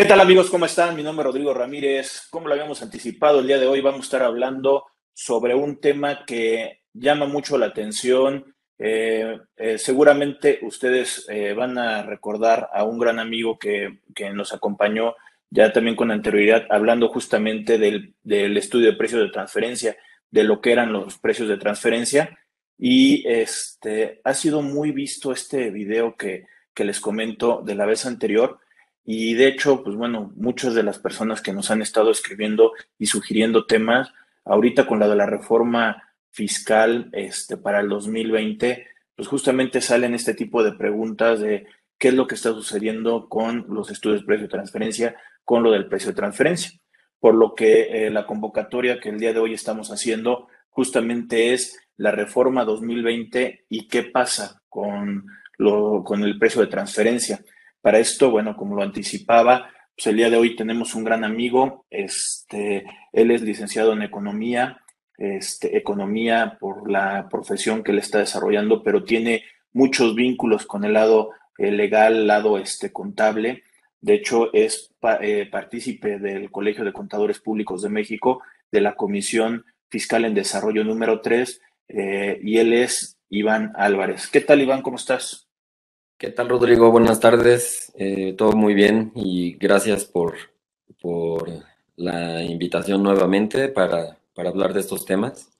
¿Qué tal amigos? ¿Cómo están? Mi nombre es Rodrigo Ramírez. Como lo habíamos anticipado, el día de hoy vamos a estar hablando sobre un tema que llama mucho la atención. Eh, eh, seguramente ustedes eh, van a recordar a un gran amigo que, que, nos acompañó ya también con anterioridad, hablando justamente del, del estudio de precios de transferencia, de lo que eran los precios de transferencia. Y este, ha sido muy visto este video que, que les comento de la vez anterior y de hecho, pues bueno, muchas de las personas que nos han estado escribiendo y sugiriendo temas, ahorita con la de la reforma fiscal este, para el 2020, pues justamente salen este tipo de preguntas de qué es lo que está sucediendo con los estudios de precio de transferencia, con lo del precio de transferencia. Por lo que eh, la convocatoria que el día de hoy estamos haciendo justamente es la reforma 2020 y qué pasa con, lo, con el precio de transferencia. Para esto, bueno, como lo anticipaba, pues el día de hoy tenemos un gran amigo, este, él es licenciado en economía, este, economía por la profesión que él está desarrollando, pero tiene muchos vínculos con el lado eh, legal, lado este, contable. De hecho, es eh, partícipe del Colegio de Contadores Públicos de México, de la Comisión Fiscal en Desarrollo número 3, eh, y él es Iván Álvarez. ¿Qué tal, Iván? ¿Cómo estás? ¿Qué tal, Rodrigo? Buenas tardes. Eh, todo muy bien y gracias por, por la invitación nuevamente para, para, hablar de estos temas.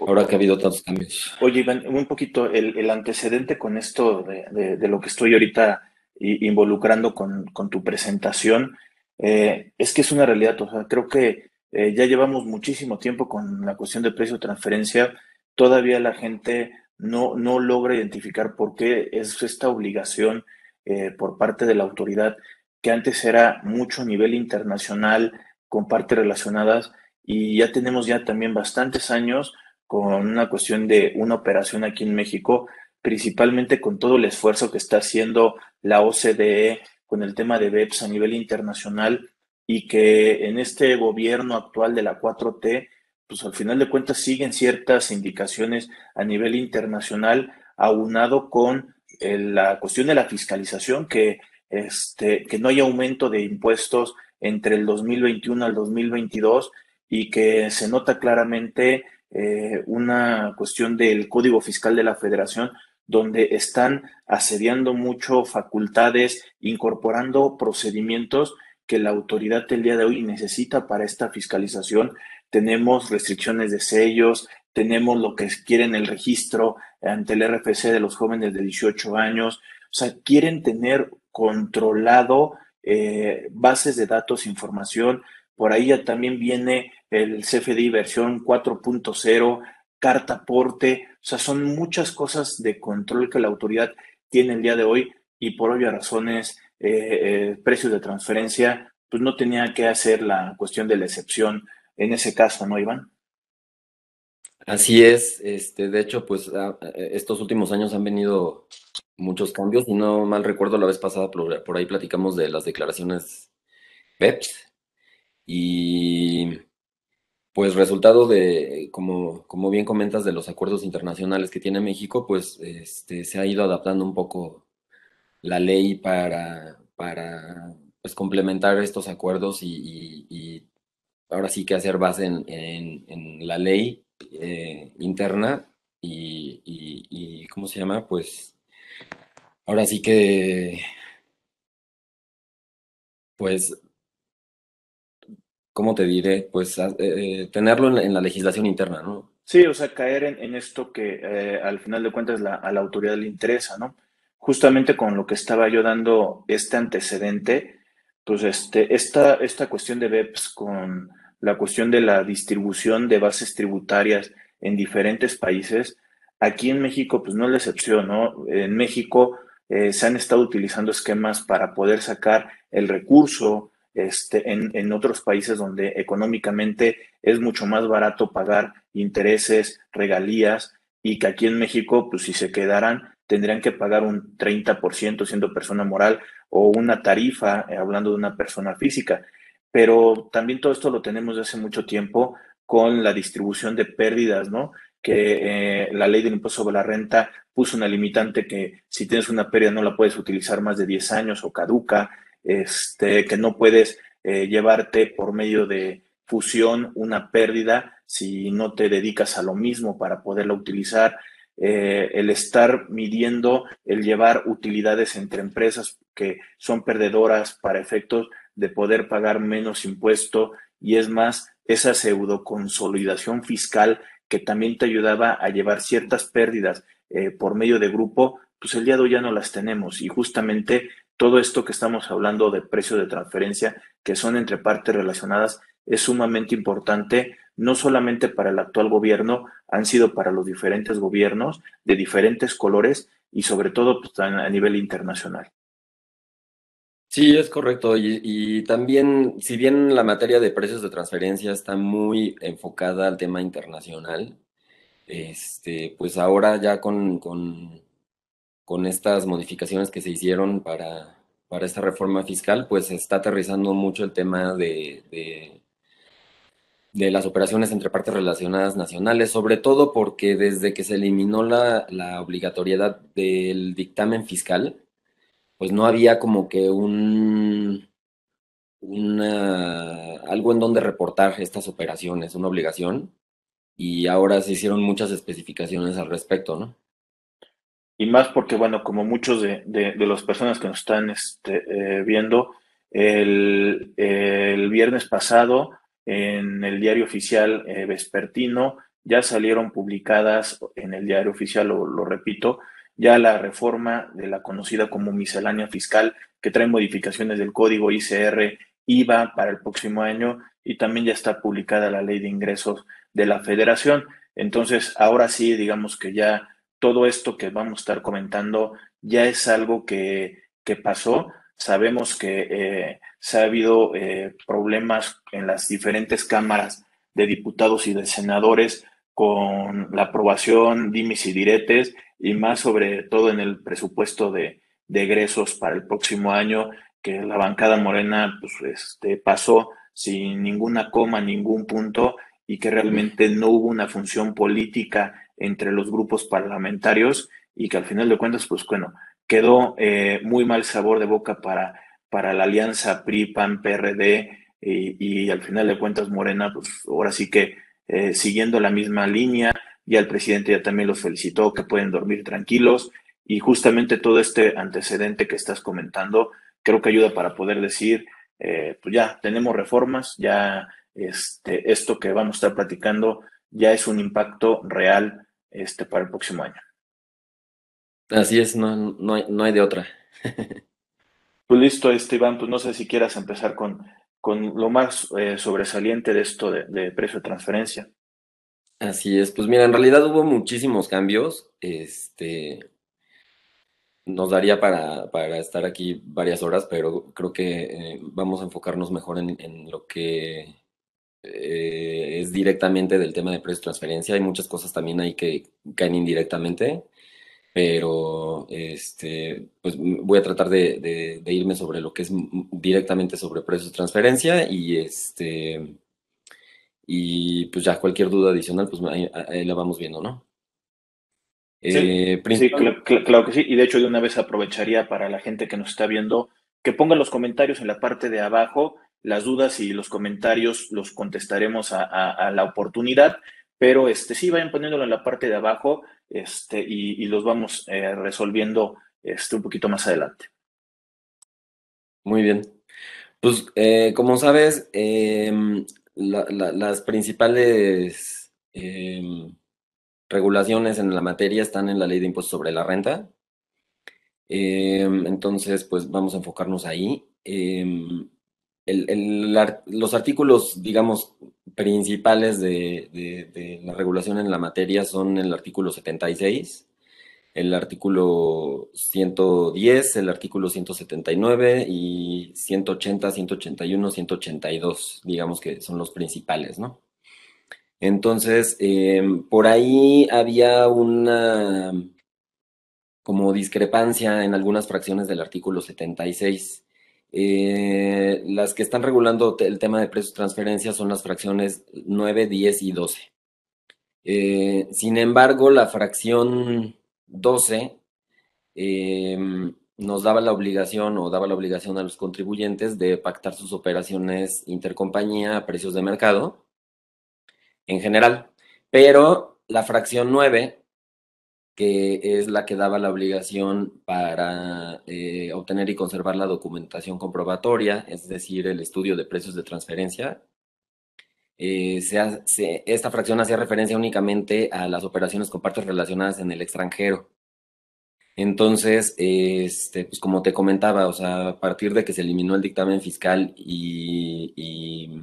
Ahora que ha habido tantos cambios. Oye, Iván, un poquito el, el antecedente con esto de, de, lo que estoy ahorita involucrando con, con tu presentación, eh, es que es una realidad. O sea, creo que eh, ya llevamos muchísimo tiempo con la cuestión de precio de transferencia. Todavía la gente no, no logra identificar por qué es esta obligación eh, por parte de la autoridad, que antes era mucho a nivel internacional, con partes relacionadas, y ya tenemos ya también bastantes años con una cuestión de una operación aquí en México, principalmente con todo el esfuerzo que está haciendo la OCDE con el tema de BEPS a nivel internacional y que en este gobierno actual de la 4T pues al final de cuentas siguen ciertas indicaciones a nivel internacional, aunado con eh, la cuestión de la fiscalización, que, este, que no haya aumento de impuestos entre el 2021 al 2022 y que se nota claramente eh, una cuestión del Código Fiscal de la Federación donde están asediando mucho facultades, incorporando procedimientos que la autoridad del día de hoy necesita para esta fiscalización tenemos restricciones de sellos, tenemos lo que quieren el registro ante el RFC de los jóvenes de 18 años, o sea, quieren tener controlado eh, bases de datos, información, por ahí ya también viene el CFDI versión 4.0, carta aporte, o sea, son muchas cosas de control que la autoridad tiene el día de hoy y por obvias razones, eh, eh, precios de transferencia, pues no tenía que hacer la cuestión de la excepción en ese caso, ¿no, Iván? Así es, este, de hecho, pues estos últimos años han venido muchos cambios y no mal recuerdo la vez pasada por, ahí platicamos de las declaraciones PEPS y pues resultado de, como, como bien comentas, de los acuerdos internacionales que tiene México, pues este, se ha ido adaptando un poco la ley para, para pues, complementar estos acuerdos y ahora sí que hacer base en, la ley eh, interna y, ¿cómo se llama? Pues ahora sí que, pues, ¿cómo te diré? Pues eh, tenerlo en la, legislación interna, ¿no? Sí, o sea, caer en, esto que eh, al final de cuentas la, a la autoridad le interesa, ¿no? Justamente con lo que estaba yo dando este antecedente, pues este, esta, esta cuestión de BEPS con la cuestión de la distribución de bases tributarias en diferentes países. Aquí en México, pues no es la excepción, ¿no? En México eh, se han estado utilizando esquemas para poder sacar el recurso este, en, en, otros países donde económicamente es mucho más barato pagar intereses, regalías, y que aquí en México, pues si se quedaran, tendrían que pagar un 30% siendo persona moral o una tarifa, eh, hablando de una persona física pero también todo esto lo tenemos desde hace mucho tiempo con la distribución de pérdidas, ¿no? Que eh, la ley del impuesto sobre la renta puso una limitante que si tienes una pérdida no la puedes utilizar más de 10 años o caduca. este, que no puedes eh, llevarte por medio de fusión una pérdida si no te dedicas a lo mismo para poderla utilizar, eh, el estar midiendo, el llevar utilidades entre empresas que son perdedoras para efectos de poder pagar menos impuesto y es más, esa pseudo consolidación fiscal que también te ayudaba a llevar ciertas pérdidas eh, por medio de grupo, pues el día de hoy ya no las tenemos y justamente todo esto que estamos hablando de precio de transferencia, que son entre partes relacionadas, es sumamente importante, no solamente para el actual gobierno, han sido para los diferentes gobiernos de diferentes colores y sobre todo pues, a nivel internacional. Sí, es correcto. Y, también, si bien la materia de precios de transferencia está muy enfocada al tema internacional, este, pues ahora ya con, con, estas modificaciones que se hicieron para, para, esta reforma fiscal, pues está aterrizando mucho el tema de, de, las operaciones entre partes relacionadas nacionales, sobre todo porque desde que se eliminó la, la obligatoriedad del dictamen fiscal, pues no había como que un algo en donde reportar estas operaciones, una obligación, y ahora se hicieron muchas especificaciones al respecto, ¿no? Y más porque, bueno, como muchos de, de, las personas que nos están este, eh, viendo, el, el, viernes pasado en el diario oficial eh, vespertino ya salieron publicadas en el diario oficial, lo repito, ya la reforma de la conocida como miscelánea fiscal, que trae modificaciones del código ICR IVA para el próximo año y también ya está publicada la ley de ingresos de la federación. Entonces, ahora sí, digamos que ya todo esto que vamos a estar comentando ya es algo que, que pasó. Sabemos que eh, se ha habido eh, problemas en las diferentes cámaras de diputados y de senadores con la aprobación dimis y diretes y más sobre todo en el presupuesto de, egresos para el próximo año, que la bancada morena pues, este, pasó sin ninguna coma, ningún punto y que realmente no hubo una función política entre los grupos parlamentarios y que al final de cuentas, pues bueno, quedó eh, muy mal sabor de boca para, para la alianza PRI, PAN, PRD y, y, al final de cuentas Morena, pues ahora sí que eh, siguiendo la misma línea, ya el presidente ya también los felicitó, que pueden dormir tranquilos y justamente todo este antecedente que estás comentando creo que ayuda para poder decir, eh, pues ya tenemos reformas, ya este, esto que vamos a estar platicando ya es un impacto real este, para el próximo año. Así es, no, no, hay, no hay de otra. pues listo, este, Iván, pues no sé si quieras empezar con, con lo más eh, sobresaliente de esto de, precio de transferencia. Así es, pues mira, en realidad hubo muchísimos cambios. Este nos daría para, para estar aquí varias horas, pero creo que eh, vamos a enfocarnos mejor en, lo que eh, es directamente del tema de precio de transferencia. Hay muchas cosas también ahí que caen indirectamente, pero este, pues voy a tratar de, de irme sobre lo que es directamente sobre precios de transferencia y este y pues ya cualquier duda adicional, pues ahí, la vamos viendo, ¿no? Sí, eh, claro, que sí. Y de hecho, de una vez aprovecharía para la gente que nos está viendo que pongan los comentarios en la parte de abajo. Las dudas y los comentarios los contestaremos a, la oportunidad, pero este sí vayan poniéndolo en la parte de abajo este, y, los vamos eh, resolviendo este, un poquito más adelante. Muy bien. Pues eh, como sabes, em, las principales em, regulaciones en la materia están en la ley de impuestos sobre la renta. Em, entonces, pues vamos a enfocarnos ahí. Los artículos, digamos, principales de, de, la regulación en la materia son el artículo 76, el artículo 110, el artículo 179 y 180, 181, 182, digamos que son los principales, ¿no? Entonces, em, por ahí había una como discrepancia en algunas fracciones del artículo 76. Eh, las que están regulando el tema de precios de transferencia son las fracciones 9, 10 y 12. Eh, sin embargo, la fracción 12 em, nos daba la obligación o daba la obligación a los contribuyentes de pactar sus operaciones intercompañía a precios de mercado en general. Pero la fracción 9, que es la que daba la obligación para eh, obtener y conservar la documentación comprobatoria, es decir, el estudio de precios de transferencia, eh, esta fracción hacía referencia únicamente a las operaciones con partes relacionadas en el extranjero. Entonces, este, pues como te comentaba, a partir de que se eliminó el dictamen fiscal y,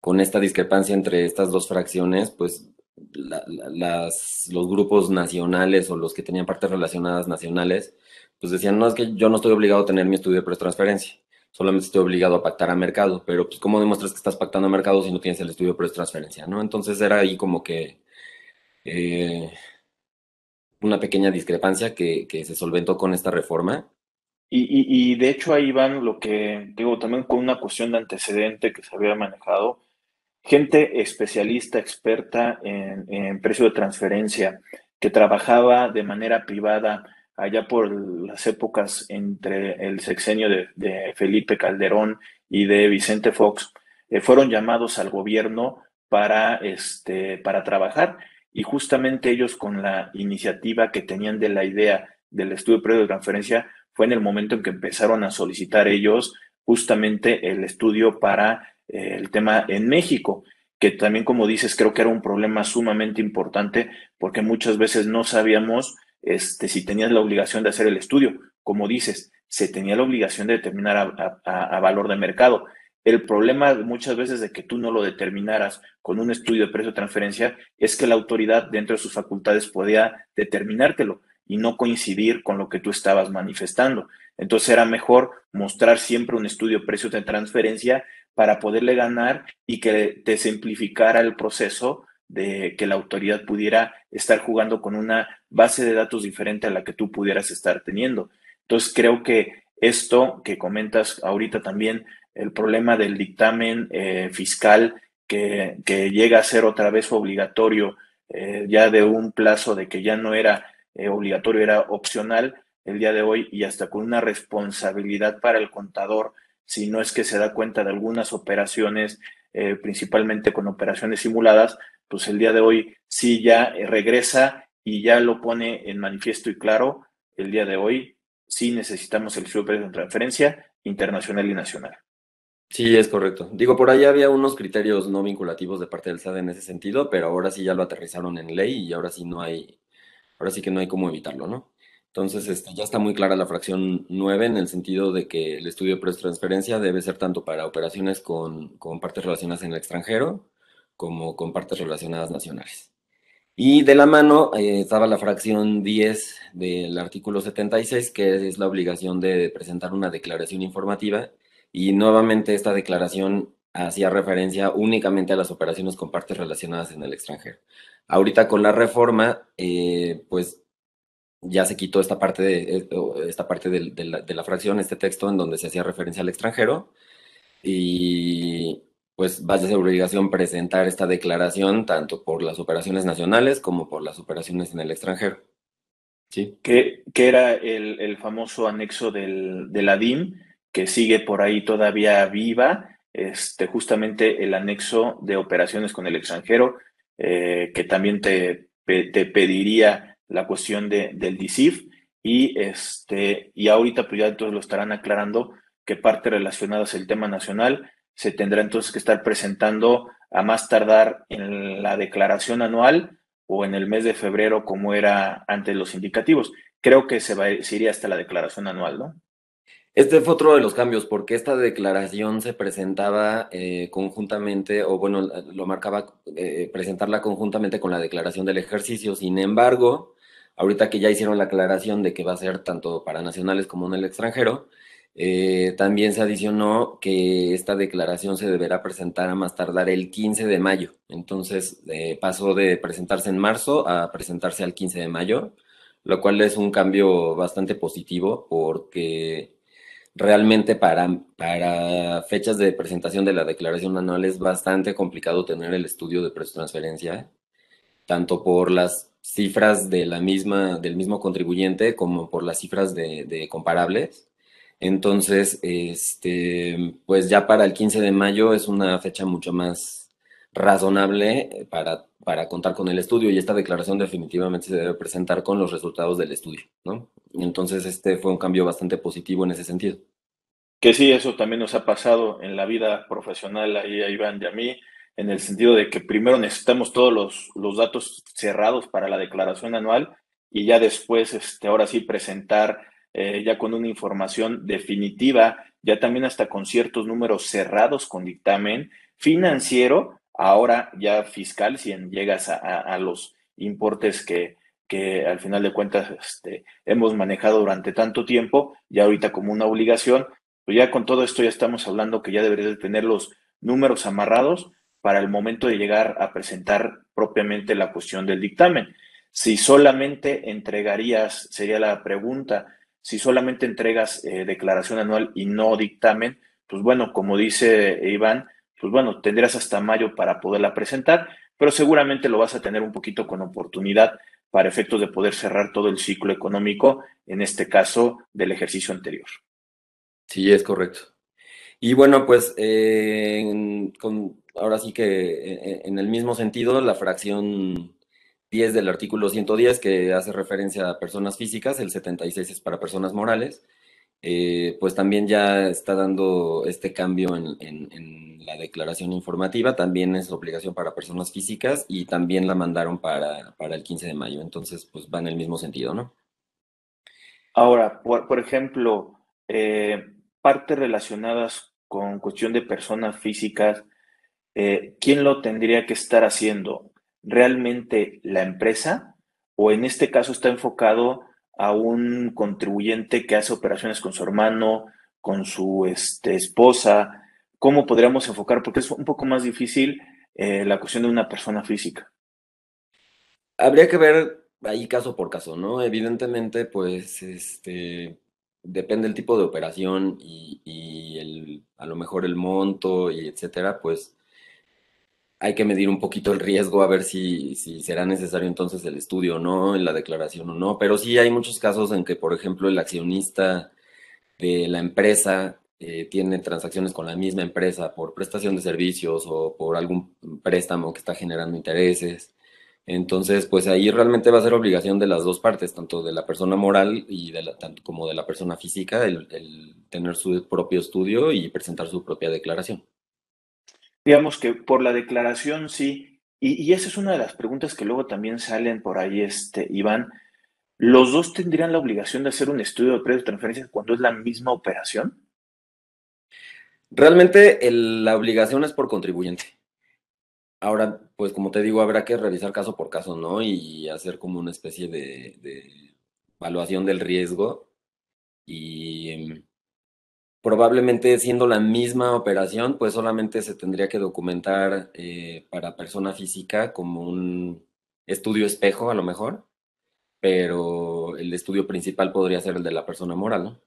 con esta discrepancia entre estas dos fracciones, pues las, los grupos nacionales o los que tenían partes relacionadas nacionales, pues decían, no, es que yo no estoy obligado a tener mi estudio de transferencia, solamente estoy obligado a pactar a mercado, pero pues ¿cómo demuestras que estás pactando a mercado si no tienes el estudio de transferencia, no? Entonces era ahí como que... Eh, una pequeña discrepancia que, se solventó con esta reforma. Y, de hecho ahí van lo que digo también con una cuestión de antecedente que se había manejado. Gente especialista, experta en, precio de transferencia, que trabajaba de manera privada allá por las épocas entre el sexenio de, Felipe Calderón y de Vicente Fox, eh, fueron llamados al gobierno para, este, para trabajar. Y justamente ellos con la iniciativa que tenían de la idea del estudio previo de transferencia fue en el momento en que empezaron a solicitar ellos justamente el estudio para el tema en México, que también como dices creo que era un problema sumamente importante porque muchas veces no sabíamos este, si tenías la obligación de hacer el estudio. Como dices, se tenía la obligación de determinar a valor de mercado. El problema muchas veces de que tú no lo determinaras con un estudio de precio de transferencia es que la autoridad dentro de sus facultades podía determinártelo y no coincidir con lo que tú estabas manifestando. Entonces era mejor mostrar siempre un estudio de precio de transferencia para poderle ganar y que te simplificara el proceso de que la autoridad pudiera estar jugando con una base de datos diferente a la que tú pudieras estar teniendo. Entonces creo que esto que comentas ahorita también el problema del dictamen eh, fiscal que, llega a ser otra vez obligatorio, eh, ya de un plazo de que ya no era eh, obligatorio, era opcional el día de hoy y hasta con una responsabilidad para el contador, si no es que se da cuenta de algunas operaciones, principalmente con operaciones simuladas, pues el día de hoy sí ya regresa y ya lo pone en manifiesto y claro, el día de hoy sí necesitamos el super de transferencia internacional y nacional. Sí, es correcto. Digo, por ahí había unos criterios no vinculativos de parte del SAD en ese sentido, pero ahora sí ya lo aterrizaron en ley y ahora sí no hay, ahora sí que no hay cómo evitarlo, ¿no? Entonces, este, ya está muy clara la fracción 9 en el sentido de que el estudio de transferencia debe ser tanto para operaciones con, partes relacionadas en el extranjero como con partes relacionadas nacionales. Y de la mano eh, estaba la fracción 10 del artículo 76, que es la obligación de presentar una declaración informativa y nuevamente esta declaración hacía referencia únicamente a las operaciones con partes relacionadas en el extranjero. Ahorita con la reforma, eh, pues ya se quitó esta parte, de, eh, esta parte de, la, fracción, este texto en donde se hacía referencia al extranjero. Y pues va a ser obligación presentar esta declaración tanto por las operaciones nacionales como por las operaciones en el extranjero. ¿Sí? Que, que era el, famoso anexo del, de la DIM, que sigue por ahí todavía viva, este, justamente el anexo de operaciones con el extranjero, eh, que también te, te, pediría la cuestión de, del DICIF y, este, y ahorita pues ya todos lo estarán aclarando que parte relacionada es el tema nacional se tendrá entonces que estar presentando a más tardar en la declaración anual o en el mes de febrero como era antes los indicativos. Creo que se, va, se iría hasta la declaración anual, ¿no? Este fue otro de los cambios, porque esta declaración se presentaba eh, conjuntamente, o bueno, lo marcaba eh, presentarla conjuntamente con la declaración del ejercicio. Sin embargo, ahorita que ya hicieron la aclaración de que va a ser tanto para nacionales como en el extranjero, eh, también se adicionó que esta declaración se deberá presentar a más tardar el 15 de mayo. Entonces, pasó de presentarse en marzo a presentarse al 15 de mayo, lo cual es un cambio bastante positivo porque realmente para, para fechas de presentación de la declaración anual es bastante complicado tener el estudio de precio transferencia, tanto por las cifras de la misma, del mismo contribuyente como por las cifras de, comparables. Entonces, este, pues ya para el 15 de mayo es una fecha mucho más razonable para, para contar con el estudio y esta declaración definitivamente se debe presentar con los resultados del estudio, ¿no? Entonces, este fue un cambio bastante positivo en ese sentido. Que sí, eso también nos ha pasado en la vida profesional ahí a Iván y a mí en el sentido de que primero necesitamos todos los, los datos cerrados para la declaración anual y ya después, este, ahora sí, presentar eh, ya con una información definitiva, ya también hasta con ciertos números cerrados con dictamen financiero, ahora ya fiscal, si llegas a, los importes que, que al final de cuentas este, hemos manejado durante tanto tiempo, ya ahorita como una obligación, pues ya con todo esto ya estamos hablando que ya deberías de tener los números amarrados para el momento de llegar a presentar propiamente la cuestión del dictamen. Si solamente entregarías, sería la pregunta, si solamente entregas eh, declaración anual y no dictamen, pues bueno, como dice Iván, pues bueno, tendrás hasta mayo para poderla presentar, pero seguramente lo vas a tener un poquito con oportunidad para efectos de poder cerrar todo el ciclo económico, en este caso del ejercicio anterior. Sí, es correcto. Y bueno, pues eh, ahora sí que e, e, en el mismo sentido, la fracción 10 del artículo 110, que hace referencia a personas físicas, el 76 es para personas morales, eh, pues también ya está dando este cambio en, la declaración informativa, también es obligación para personas físicas y también la mandaron para, el 15 de mayo, entonces pues va en el mismo sentido, ¿no? Ahora, por, ejemplo, eh, partes relacionadas con cuestión de personas físicas, eh, ¿quién lo tendría que estar haciendo? ¿Realmente la empresa? ¿O en este caso está enfocado a un contribuyente que hace operaciones con su hermano, con su este, esposa? ¿Cómo podríamos enfocar? Porque es un poco más difícil eh, la cuestión de una persona física. Habría que ver ahí caso por caso, ¿no? Evidentemente, pues, este, depende del tipo de operación y, el, a lo mejor el monto y etcétera, pues hay que medir un poquito el riesgo a ver si, si será necesario entonces el estudio o no, en la declaración o no. Pero sí hay muchos casos en que, por ejemplo, el accionista de la empresa eh, tiene transacciones con la misma empresa por prestación de servicios o por algún préstamo que está generando intereses. Entonces, pues ahí realmente va a ser obligación de las dos partes, tanto de la persona moral y de la, tanto como de la persona física, el tener su propio estudio y presentar su propia declaración. Digamos que por la declaración sí, y, esa es una de las preguntas que luego también salen por ahí, este, Iván. ¿Los dos tendrían la obligación de hacer un estudio de precios de transferencias cuando es la misma operación? Realmente la obligación es por contribuyente. Ahora, pues como te digo, habrá que revisar caso por caso, ¿no? Y hacer como una especie de, evaluación del riesgo y em, probablemente siendo la misma operación, pues solamente se tendría que documentar eh, para persona física como un estudio espejo a lo mejor, pero el estudio principal podría ser el de la persona moral, ¿no?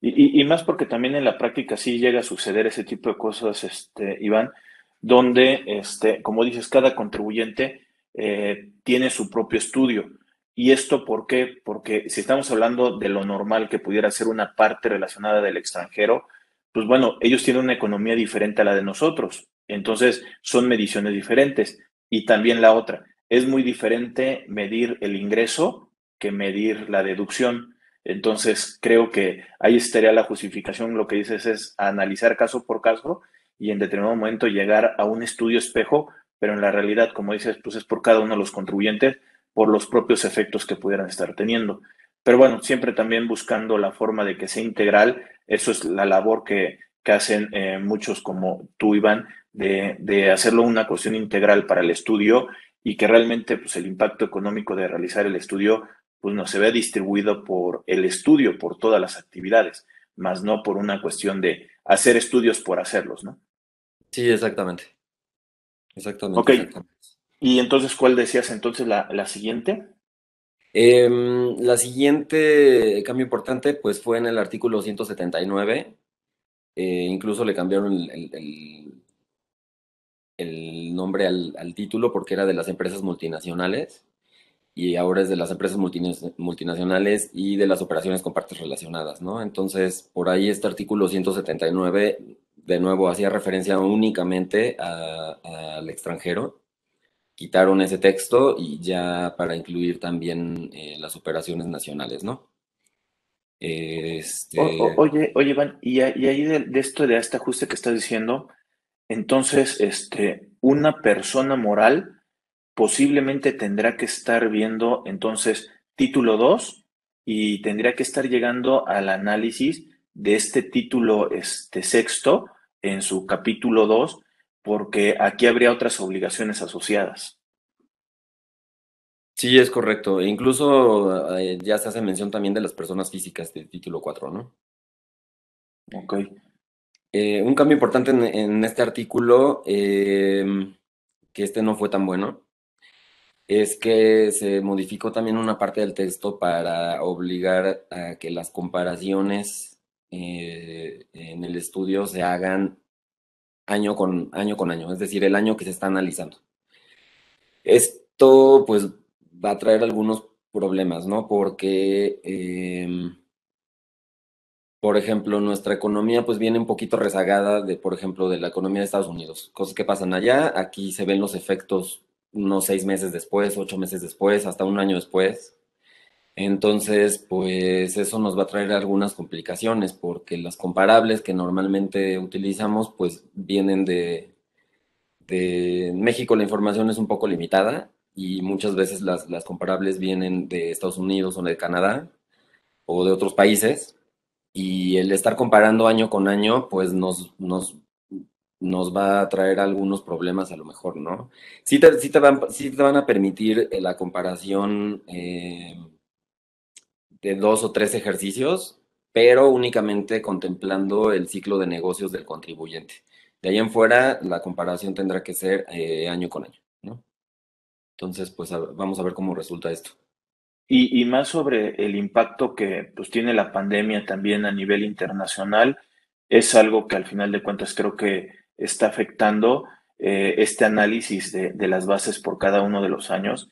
Y, más porque también en la práctica sí llega a suceder ese tipo de cosas, este, Iván, donde, este, como dices, cada contribuyente eh, tiene su propio estudio. ¿Y esto por qué? Porque si estamos hablando de lo normal que pudiera ser una parte relacionada del extranjero, pues bueno, ellos tienen una economía diferente a la de nosotros. Entonces, son mediciones diferentes. Y también la otra, es muy diferente medir el ingreso que medir la deducción. Entonces, creo que ahí estaría la justificación. Lo que dices es analizar caso por caso y en determinado momento llegar a un estudio espejo, pero en la realidad, como dices, pues es por cada uno de los contribuyentes por los propios efectos que pudieran estar teniendo. Pero bueno, siempre también buscando la forma de que sea integral, eso es la labor que, hacen eh, muchos como tú, Iván, de, hacerlo una cuestión integral para el estudio y que realmente pues, el impacto económico de realizar el estudio pues, no se vea distribuido por el estudio, por todas las actividades, más no por una cuestión de hacer estudios por hacerlos, ¿no? Sí, exactamente. Exactamente. Ok. Exactamente. Y entonces, ¿cuál decías entonces la, la siguiente? Em, la siguiente cambio importante, pues fue en el artículo 179. Eh, incluso le cambiaron el, el, nombre al, al, título porque era de las empresas multinacionales. Y ahora es de las empresas multinacionales y de las operaciones con partes relacionadas, ¿no? Entonces, por ahí este artículo 179, de nuevo, hacía referencia únicamente al extranjero. Quitaron ese texto y ya para incluir también eh, las operaciones nacionales, ¿no? Este... oye, oye, Iván, y, ahí de, esto, de este ajuste que estás diciendo, entonces, este, una persona moral posiblemente tendrá que estar viendo entonces título 2 y tendría que estar llegando al análisis de este título este, sexto en su capítulo 2, porque aquí habría otras obligaciones asociadas. Sí, es correcto. E incluso eh, ya se hace mención también de las personas físicas del título 4, ¿no? Ok. Eh, un cambio importante en, este artículo, em, que este no fue tan bueno, es que se modificó también una parte del texto para obligar a que las comparaciones eh, en el estudio se hagan año con, año con año, es decir, el año que se está analizando. Esto, pues, va a traer algunos problemas, ¿no? Porque, em, por ejemplo, nuestra economía pues viene un poquito rezagada de, por ejemplo, de la economía de Estados Unidos. Cosas que pasan allá, aquí se ven los efectos unos seis meses después, ocho meses después, hasta un año después. Entonces, pues eso nos va a traer algunas complicaciones porque las comparables que normalmente utilizamos pues vienen de, de México la información es un poco limitada y muchas veces las, las, comparables vienen de Estados Unidos o de Canadá o de otros países y el estar comparando año con año pues nos, nos, nos va a traer algunos problemas a lo mejor, ¿no? Sí te, sí te, van, van, a permitir eh, la comparación eh, de dos o tres ejercicios, pero únicamente contemplando el ciclo de negocios del contribuyente. De ahí en fuera, la comparación tendrá que ser eh, año con año, ¿no? Entonces, pues vamos a ver cómo resulta esto. Y, más sobre el impacto que pues, tiene la pandemia también a nivel internacional, es algo que al final de cuentas creo que está afectando eh, este análisis de, las bases por cada uno de los años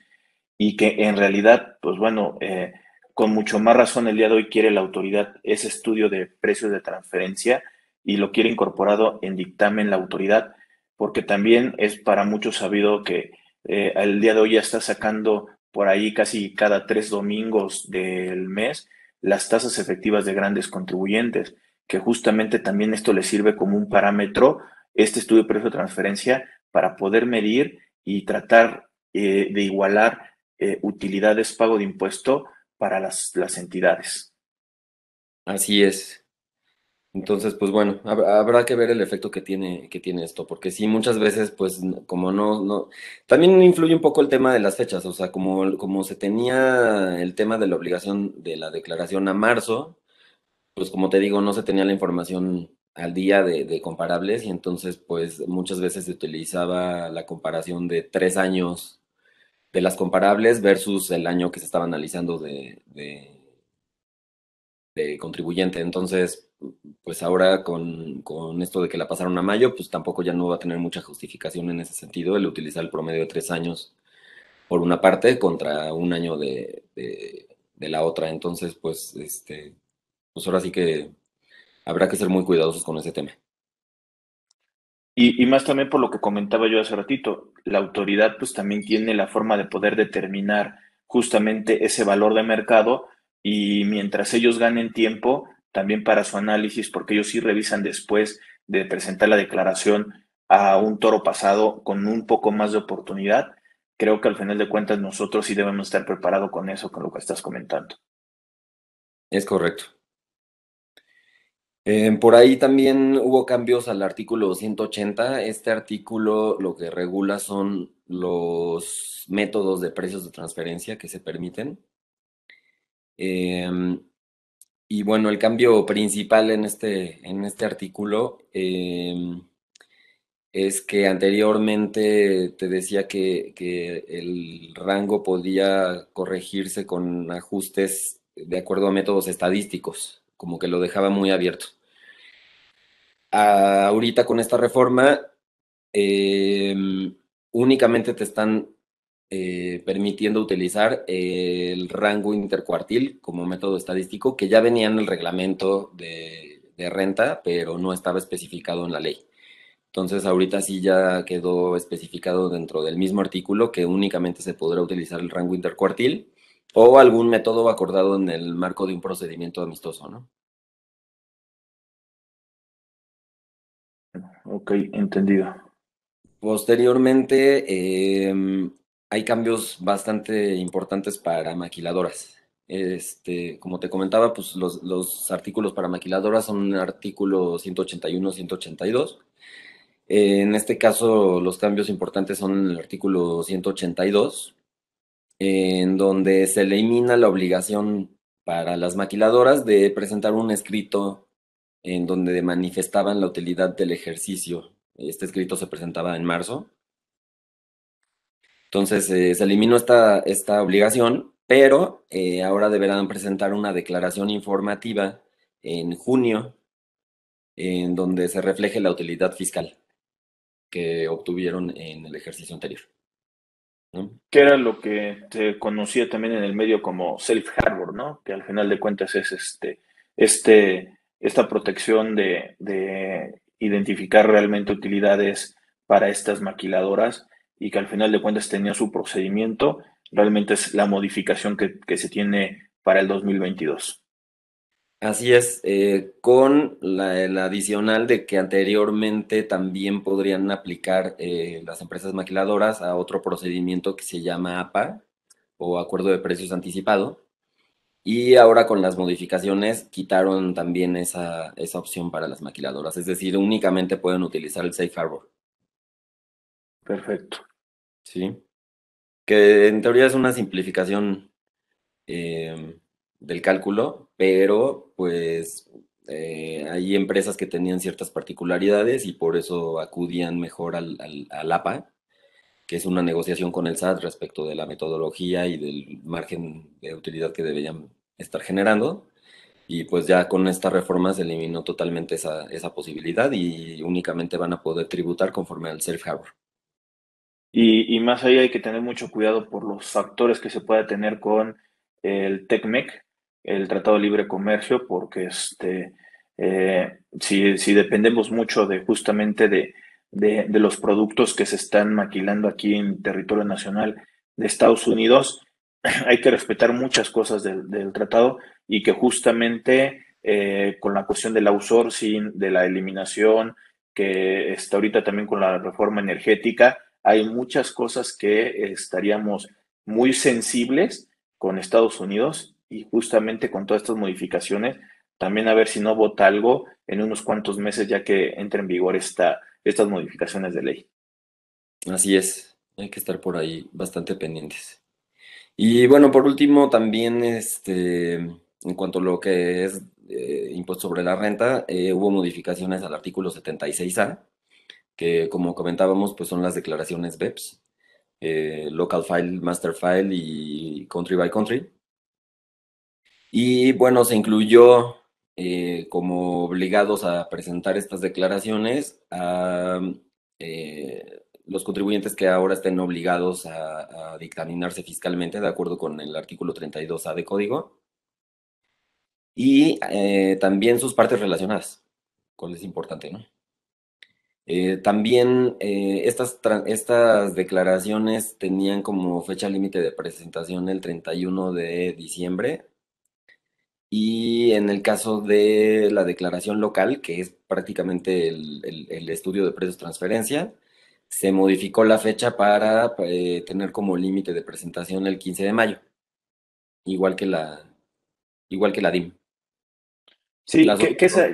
y que en realidad, pues bueno, eh, con mucho más razón el día de hoy quiere la autoridad ese estudio de precios de transferencia y lo quiere incorporado en dictamen la autoridad, porque también es para muchos sabido que eh, el día de hoy ya está sacando por ahí casi cada tres domingos del mes las tasas efectivas de grandes contribuyentes, que justamente también esto le sirve como un parámetro, este estudio de precio de transferencia, para poder medir y tratar eh, de igualar eh, utilidades pago de impuesto para las, las entidades. Así es. Entonces, pues bueno, habrá que ver el efecto que tiene, que tiene esto, porque sí, muchas veces, pues, como no, no, también influye un poco el tema de las fechas, o sea, como, como se tenía el tema de la obligación de la declaración a marzo, pues como te digo, no se tenía la información al día de, de comparables y entonces, pues, muchas veces se utilizaba la comparación de tres años de las comparables versus el año que se estaba analizando de, de, de contribuyente. Entonces, pues ahora con, esto de que la pasaron a mayo, pues tampoco ya no va a tener mucha justificación en ese sentido el utilizar el promedio de tres años por una parte contra un año de, la otra. Entonces, pues, este, pues ahora sí que habrá que ser muy cuidadosos con ese tema. Y, y, más también por lo que comentaba yo hace ratito, la autoridad pues también tiene la forma de poder determinar justamente ese valor de mercado y mientras ellos ganen tiempo, también para su análisis, porque ellos sí revisan después de presentar la declaración a un toro pasado con un poco más de oportunidad. Creo que al final de cuentas nosotros sí debemos estar preparados con eso, con lo que estás comentando. Es correcto. Eh, por ahí también hubo cambios al artículo 180. Este artículo lo que regula son los métodos de precios de transferencia que se permiten. Eh, y bueno, el cambio principal en este, en este artículo em, es que anteriormente te decía que, el rango podía corregirse con ajustes de acuerdo a métodos estadísticos, como que lo dejaba muy abierto. ahorita con esta reforma, em, únicamente te están eh, permitiendo utilizar el rango intercuartil como método estadístico que ya venía en el reglamento de, de renta, pero no estaba especificado en la ley. Entonces, ahorita sí ya quedó especificado dentro del mismo artículo que únicamente se podrá utilizar el rango intercuartil o algún método acordado en el marco de un procedimiento amistoso, ¿no? Ok, entendido. Posteriormente, em, hay cambios bastante importantes para maquiladoras. Este, como te comentaba, pues los, los artículos para maquiladoras son artículos 181, 182. En este caso, los cambios importantes son el artículo 182, en donde se elimina la obligación para las maquiladoras de presentar un escrito en donde manifestaban la utilidad del ejercicio. Este escrito se presentaba en marzo. Entonces eh, se eliminó esta, esta obligación, pero eh, ahora deberán presentar una declaración informativa en junio en donde se refleje la utilidad fiscal que obtuvieron en el ejercicio anterior. Que era lo que se conocía también en el medio como self-harbor, ¿no? Que al final de cuentas es este, este, esta protección de, de identificar realmente utilidades para estas maquiladoras y que al final de cuentas tenía su procedimiento, realmente es la modificación que se tiene para el 2022. Así es, eh, con la, el adicional de que anteriormente también podrían aplicar eh, las empresas maquiladoras a otro procedimiento que se llama APA o Acuerdo de Precios Anticipado. Y ahora con las modificaciones quitaron también esa, esa opción para las maquiladoras, es decir, únicamente pueden utilizar el Safe Harbor. Perfecto. Sí. Que en teoría es una simplificación. Eh, del cálculo, pero pues eh, hay empresas que tenían ciertas particularidades y por eso acudían mejor al, al, APA, que es una negociación con el SAT respecto de la metodología y del margen de utilidad que deberían estar generando. Y pues ya con esta reforma se eliminó totalmente esa, esa posibilidad y únicamente van a poder tributar conforme al Safe Harbor. Y, y, más allá hay que tener mucho cuidado por los factores que se pueda tener con el TECMEC, el Tratado de Libre Comercio, porque este, eh, si, si, dependemos mucho de justamente de, de, de, los productos que se están maquilando aquí en territorio nacional de Estados Unidos, hay que respetar muchas cosas del, del tratado y que justamente eh, con la cuestión del outsourcing, de la eliminación, que está ahorita también con la reforma energética, hay muchas cosas que estaríamos muy sensibles con Estados Unidos y justamente con todas estas modificaciones, también a ver si no vota algo en unos cuantos meses ya que entre en vigor esta, estas modificaciones de ley. Así es, hay que estar por ahí bastante pendientes. Y bueno, por último, también este, en cuanto a lo que es eh, impuesto sobre la renta, eh, hubo modificaciones al artículo 76A, que como comentábamos, pues son las declaraciones BEPS, eh, Local File, Master File y Country by Country. Y bueno, se incluyó eh, como obligados a presentar estas declaraciones a eh, los contribuyentes que ahora estén obligados a, dictaminarse fiscalmente de acuerdo con el artículo 32A de código y eh, también sus partes relacionadas, cuál es importante, ¿no? También estas, estas declaraciones tenían como fecha límite de presentación el 31 de diciembre y en el caso de la declaración local, que es prácticamente el, el, estudio de precios transferencia, se modificó la fecha para eh, tener como límite de presentación el 15 de mayo, igual que la, igual que la DIM. Sí, que, que, esa,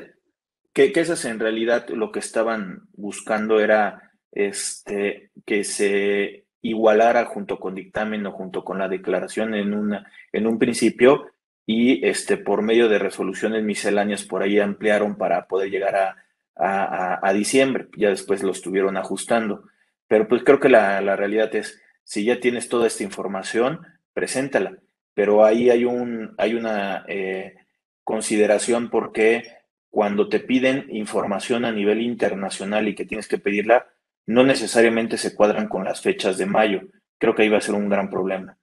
que, que esas en realidad lo que estaban buscando era este, que se igualara junto con dictamen o junto con la declaración en, una, en un principio y este, por medio de resoluciones misceláneas por ahí ampliaron para poder llegar a, a, diciembre. Ya después lo estuvieron ajustando. Pero pues creo que la, la, realidad es, si ya tienes toda esta información, preséntala. Pero ahí hay, un, hay una eh, consideración porque cuando te piden información a nivel internacional y que tienes que pedirla, no necesariamente se cuadran con las fechas de mayo. creo que ahí va a ser un gran problema.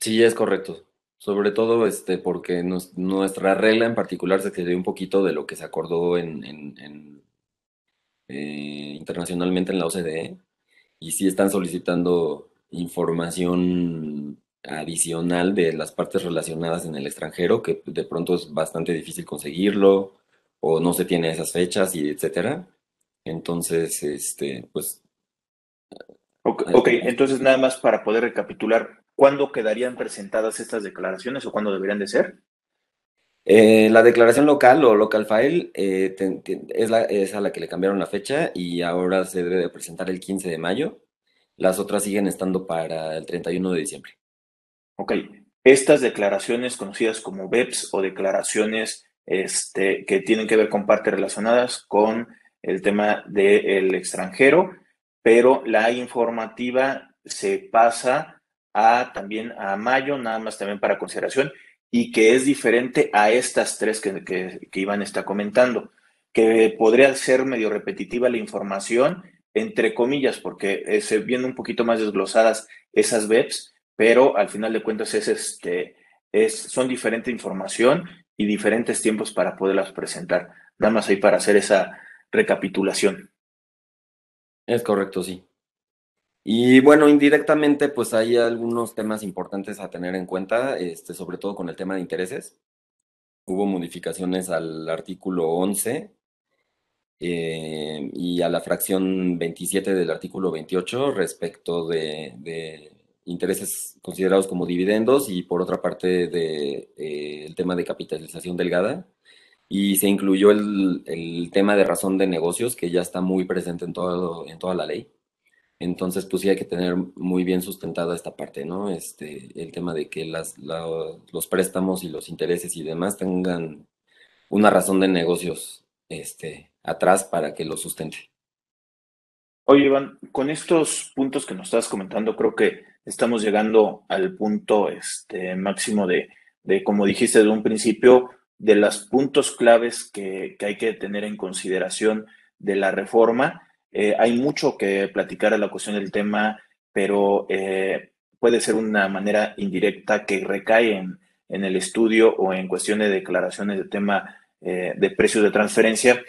Sí, es correcto. Sobre todo este, porque nuestra regla en particular se quedó un poquito de lo que se acordó en, eh, internacionalmente en la OCDE y sí están solicitando información adicional de las partes relacionadas en el extranjero, que de pronto es bastante difícil conseguirlo o no se tiene esas fechas y etcétera. Entonces, este, pues... Ok, entonces nada más para poder recapitular, ¿cuándo quedarían presentadas estas declaraciones o cuándo deberían de ser? Eh, la declaración local o local file eh, es, la, es a la que le cambiaron la fecha y ahora se debe de presentar el 15 de mayo. Las otras siguen estando para el 31 de diciembre. Ok, estas declaraciones conocidas como BEPS o declaraciones este, que tienen que ver con partes relacionadas con el tema del extranjero, pero la informativa se pasa a también a mayo, nada más también para consideración, y que es diferente a estas tres que, que, que Iván está comentando, que podría ser medio repetitiva la información, entre comillas, porque se vienen un poquito más desglosadas esas BEPs, pero al final de cuentas es, este, es, son diferente información y diferentes tiempos para poderlas presentar. Nada más ahí para hacer esa recapitulación. Es correcto, sí. Y bueno, indirectamente, pues hay algunos temas importantes a tener en cuenta, este, sobre todo con el tema de intereses. Hubo modificaciones al artículo 11 eh, y a la fracción 27 del artículo 28 respecto de, intereses considerados como dividendos y por otra parte de, eh, el tema de capitalización delgada y se incluyó el, el, tema de razón de negocios, que ya está muy presente en, todo, en toda la ley. Entonces, pues sí hay que tener muy bien sustentada esta parte, ¿no? Este, el tema de que las, la, los préstamos y los intereses y demás tengan una razón de negocios este, atrás para que lo sustente. Oye, Iván, con estos puntos que nos estás comentando, creo que estamos llegando al punto este, máximo de, de, como dijiste de un principio, de los puntos claves que, que, hay que tener en consideración de la reforma. Eh, hay mucho que platicar a la cuestión del tema, pero eh, puede ser una manera indirecta que recae en, el estudio o en cuestiones de declaraciones de tema eh, de precios de transferencia,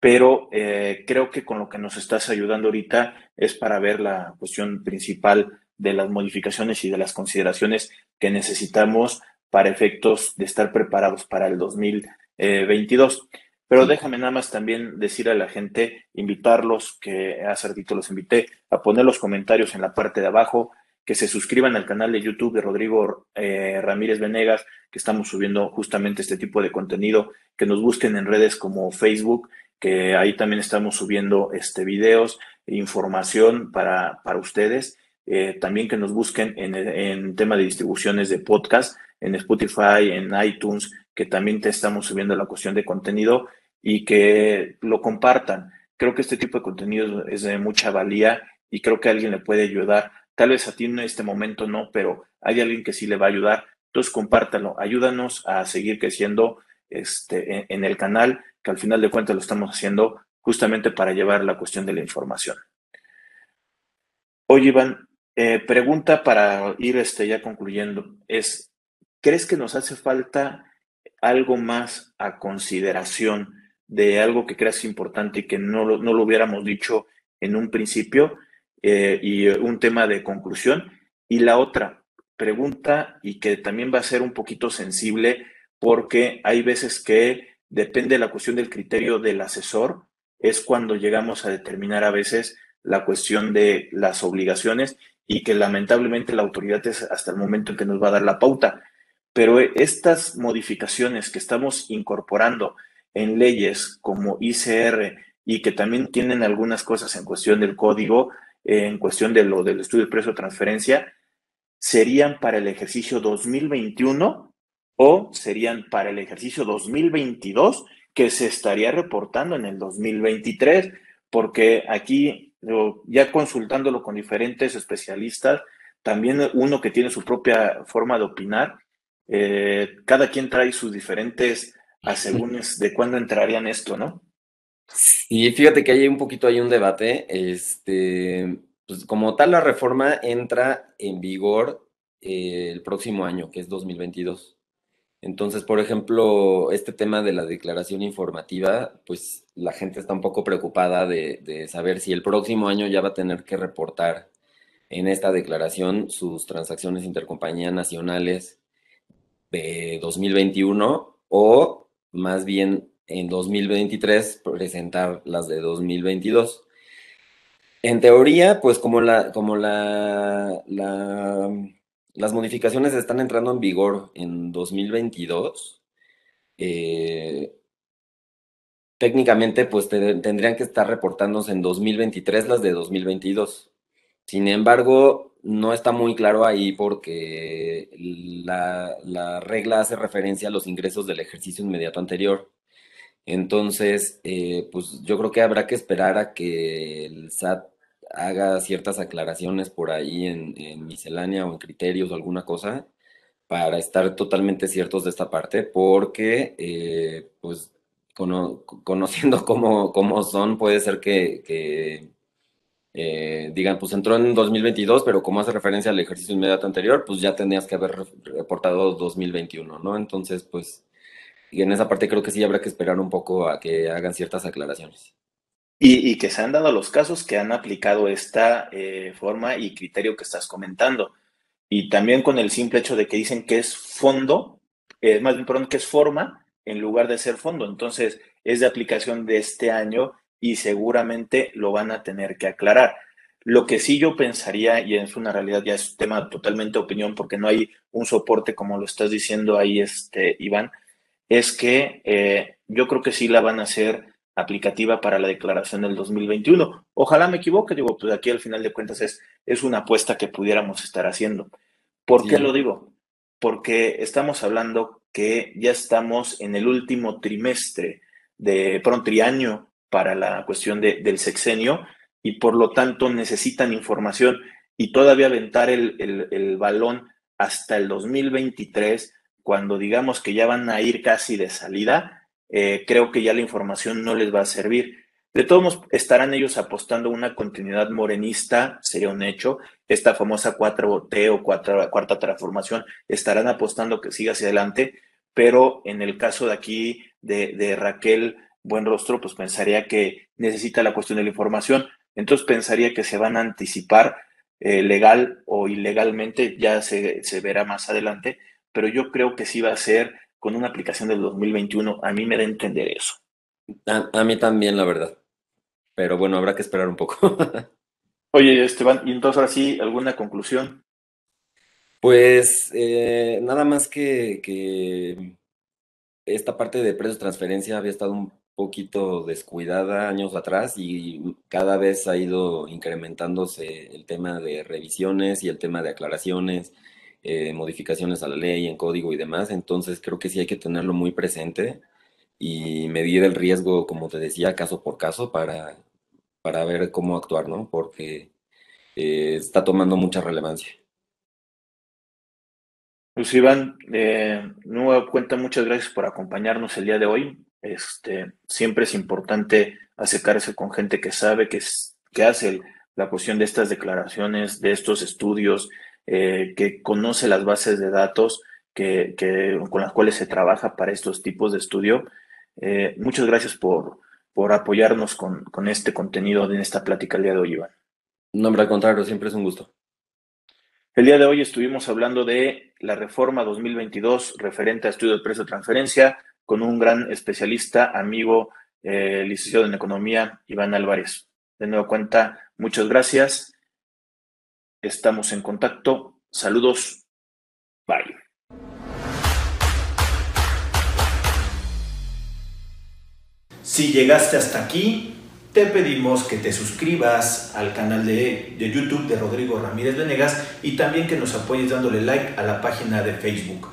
pero creo que con lo que nos estás ayudando ahorita es para ver la cuestión principal de las modificaciones y de las consideraciones que necesitamos para efectos de estar preparados para el 2022. Pero déjame nada más también decir a la gente, invitarlos, que hace ratito los invité, a poner los comentarios en la parte de abajo, que se suscriban al canal de YouTube de Rodrigo eh, Ramírez Venegas, que estamos subiendo justamente este tipo de contenido, que nos busquen en redes como Facebook, que ahí también estamos subiendo este, videos, información para, para ustedes. Eh, también que nos busquen en, en, tema de distribuciones de podcast, en Spotify, en iTunes, que también te estamos subiendo la cuestión de contenido y que lo compartan. Creo que este tipo de contenido es de mucha valía y creo que alguien le puede ayudar. Tal vez a ti en este momento no, pero hay alguien que sí le va a ayudar. Entonces compártalo, ayúdanos a seguir creciendo este, en, el canal, que al final de cuentas lo estamos haciendo justamente para llevar la cuestión de la información. Oye, Iván, eh, pregunta para ir este, ya concluyendo es, ¿crees que nos hace falta algo más a consideración de algo que creas importante y que no lo, no lo hubiéramos dicho en un principio eh, y un tema de conclusión? Y la otra pregunta y que también va a ser un poquito sensible porque hay veces que depende de la cuestión del criterio del asesor, es cuando llegamos a determinar a veces la cuestión de las obligaciones y que lamentablemente la autoridad es hasta el momento en que nos va a dar la pauta. Pero estas modificaciones que estamos incorporando en leyes como ICR y que también tienen algunas cosas en cuestión del código, en cuestión de lo del estudio de precio de transferencia, serían para el ejercicio 2021 o serían para el ejercicio 2022 que se estaría reportando en el 2023, porque aquí ya consultándolo con diferentes especialistas, también uno que tiene su propia forma de opinar, eh, cada quien trae sus diferentes asegúnes de cuándo entrarían esto, ¿no? Y fíjate que hay un poquito, hay un debate, este, pues como tal la reforma entra en vigor eh, el próximo año, que es 2022. Entonces, por ejemplo, este tema de la declaración informativa, pues la gente está un poco preocupada de, de, saber si el próximo año ya va a tener que reportar en esta declaración sus transacciones intercompañía nacionales de 2021 o más bien en 2023 presentar las de 2022. En teoría, pues como la, como la, la las modificaciones están entrando en vigor en 2022. Eh, técnicamente, pues tendrían que estar reportándose en 2023 las de 2022. Sin embargo, no está muy claro ahí porque la, la regla hace referencia a los ingresos del ejercicio inmediato anterior. Entonces, eh, pues yo creo que habrá que esperar a que el SAT haga ciertas aclaraciones por ahí en, miscelánea o en criterios o alguna cosa para estar totalmente ciertos de esta parte, porque eh, pues conociendo cómo, cómo, son, puede ser que, eh, digan, pues entró en 2022, pero como hace referencia al ejercicio inmediato anterior, pues ya tenías que haber reportado 2021, ¿no? Entonces, pues, y en esa parte creo que sí habrá que esperar un poco a que hagan ciertas aclaraciones. Y, que se han dado los casos que han aplicado esta eh, forma y criterio que estás comentando. Y también con el simple hecho de que dicen que es fondo, eh, más bien, perdón, que es forma en lugar de ser fondo. Entonces, es de aplicación de este año y seguramente lo van a tener que aclarar. Lo que sí yo pensaría, y es una realidad, ya es tema totalmente opinión, porque no hay un soporte como lo estás diciendo ahí, este, Iván, es que eh, yo creo que sí la van a hacer aplicativa para la declaración del 2021. Ojalá me equivoque, digo, pues aquí al final de cuentas es, es una apuesta que pudiéramos estar haciendo. ¿Por qué lo digo? Porque estamos hablando que ya estamos en el último trimestre de pronto triaño para la cuestión de, del sexenio y por lo tanto necesitan información y todavía aventar el, balón hasta el 2023, cuando digamos que ya van a ir casi de salida, eh, creo que ya la información no les va a servir. De todos modos, estarán ellos apostando una continuidad morenista, sería un hecho. Esta famosa 4T o cuarta transformación, estarán apostando que siga hacia adelante, pero en el caso de aquí de Raquel Buenrostro, pues pensaría que necesita la cuestión de la información. Entonces pensaría que se van a anticipar eh, legal o ilegalmente, ya se, se verá más adelante, pero yo creo que sí va a ser con una aplicación del 2021, a mí me da a entender eso. A, mí también, la verdad. Pero bueno, habrá que esperar un poco. Oye, Esteban, y entonces ahora sí, ¿alguna conclusión? Pues eh, nada más que, que, esta parte de precios de transferencia había estado un poquito descuidada años atrás y cada vez ha ido incrementándose el tema de revisiones y el tema de aclaraciones eh, modificaciones a la ley, en código y demás. Entonces creo que sí hay que tenerlo muy presente y medir el riesgo, como te decía, caso por caso para, para ver cómo actuar, ¿no? Porque eh, está tomando mucha relevancia. Pues Iván, eh, nueva cuenta, muchas gracias por acompañarnos el día de hoy. Este, siempre es importante acercarse con gente que sabe, que, que hace la cuestión de estas declaraciones, de estos estudios, eh, que conoce las bases de datos que, con las cuales se trabaja para estos tipos de estudio. Eh, muchas gracias por, por apoyarnos con, con, este contenido en esta plática el día de hoy, Iván. No, hombre, al contrario, siempre es un gusto. El día de hoy estuvimos hablando de la reforma 2022 referente a estudio de precio de transferencia con un gran especialista, amigo, eh, licenciado en Economía, Iván Álvarez. De nuevo cuenta, muchas gracias Estamos en contacto. Saludos. Bye. Si llegaste hasta aquí, te pedimos que te suscribas al canal de, YouTube de Rodrigo Ramírez Venegas y también que nos apoyes dándole like a la página de Facebook.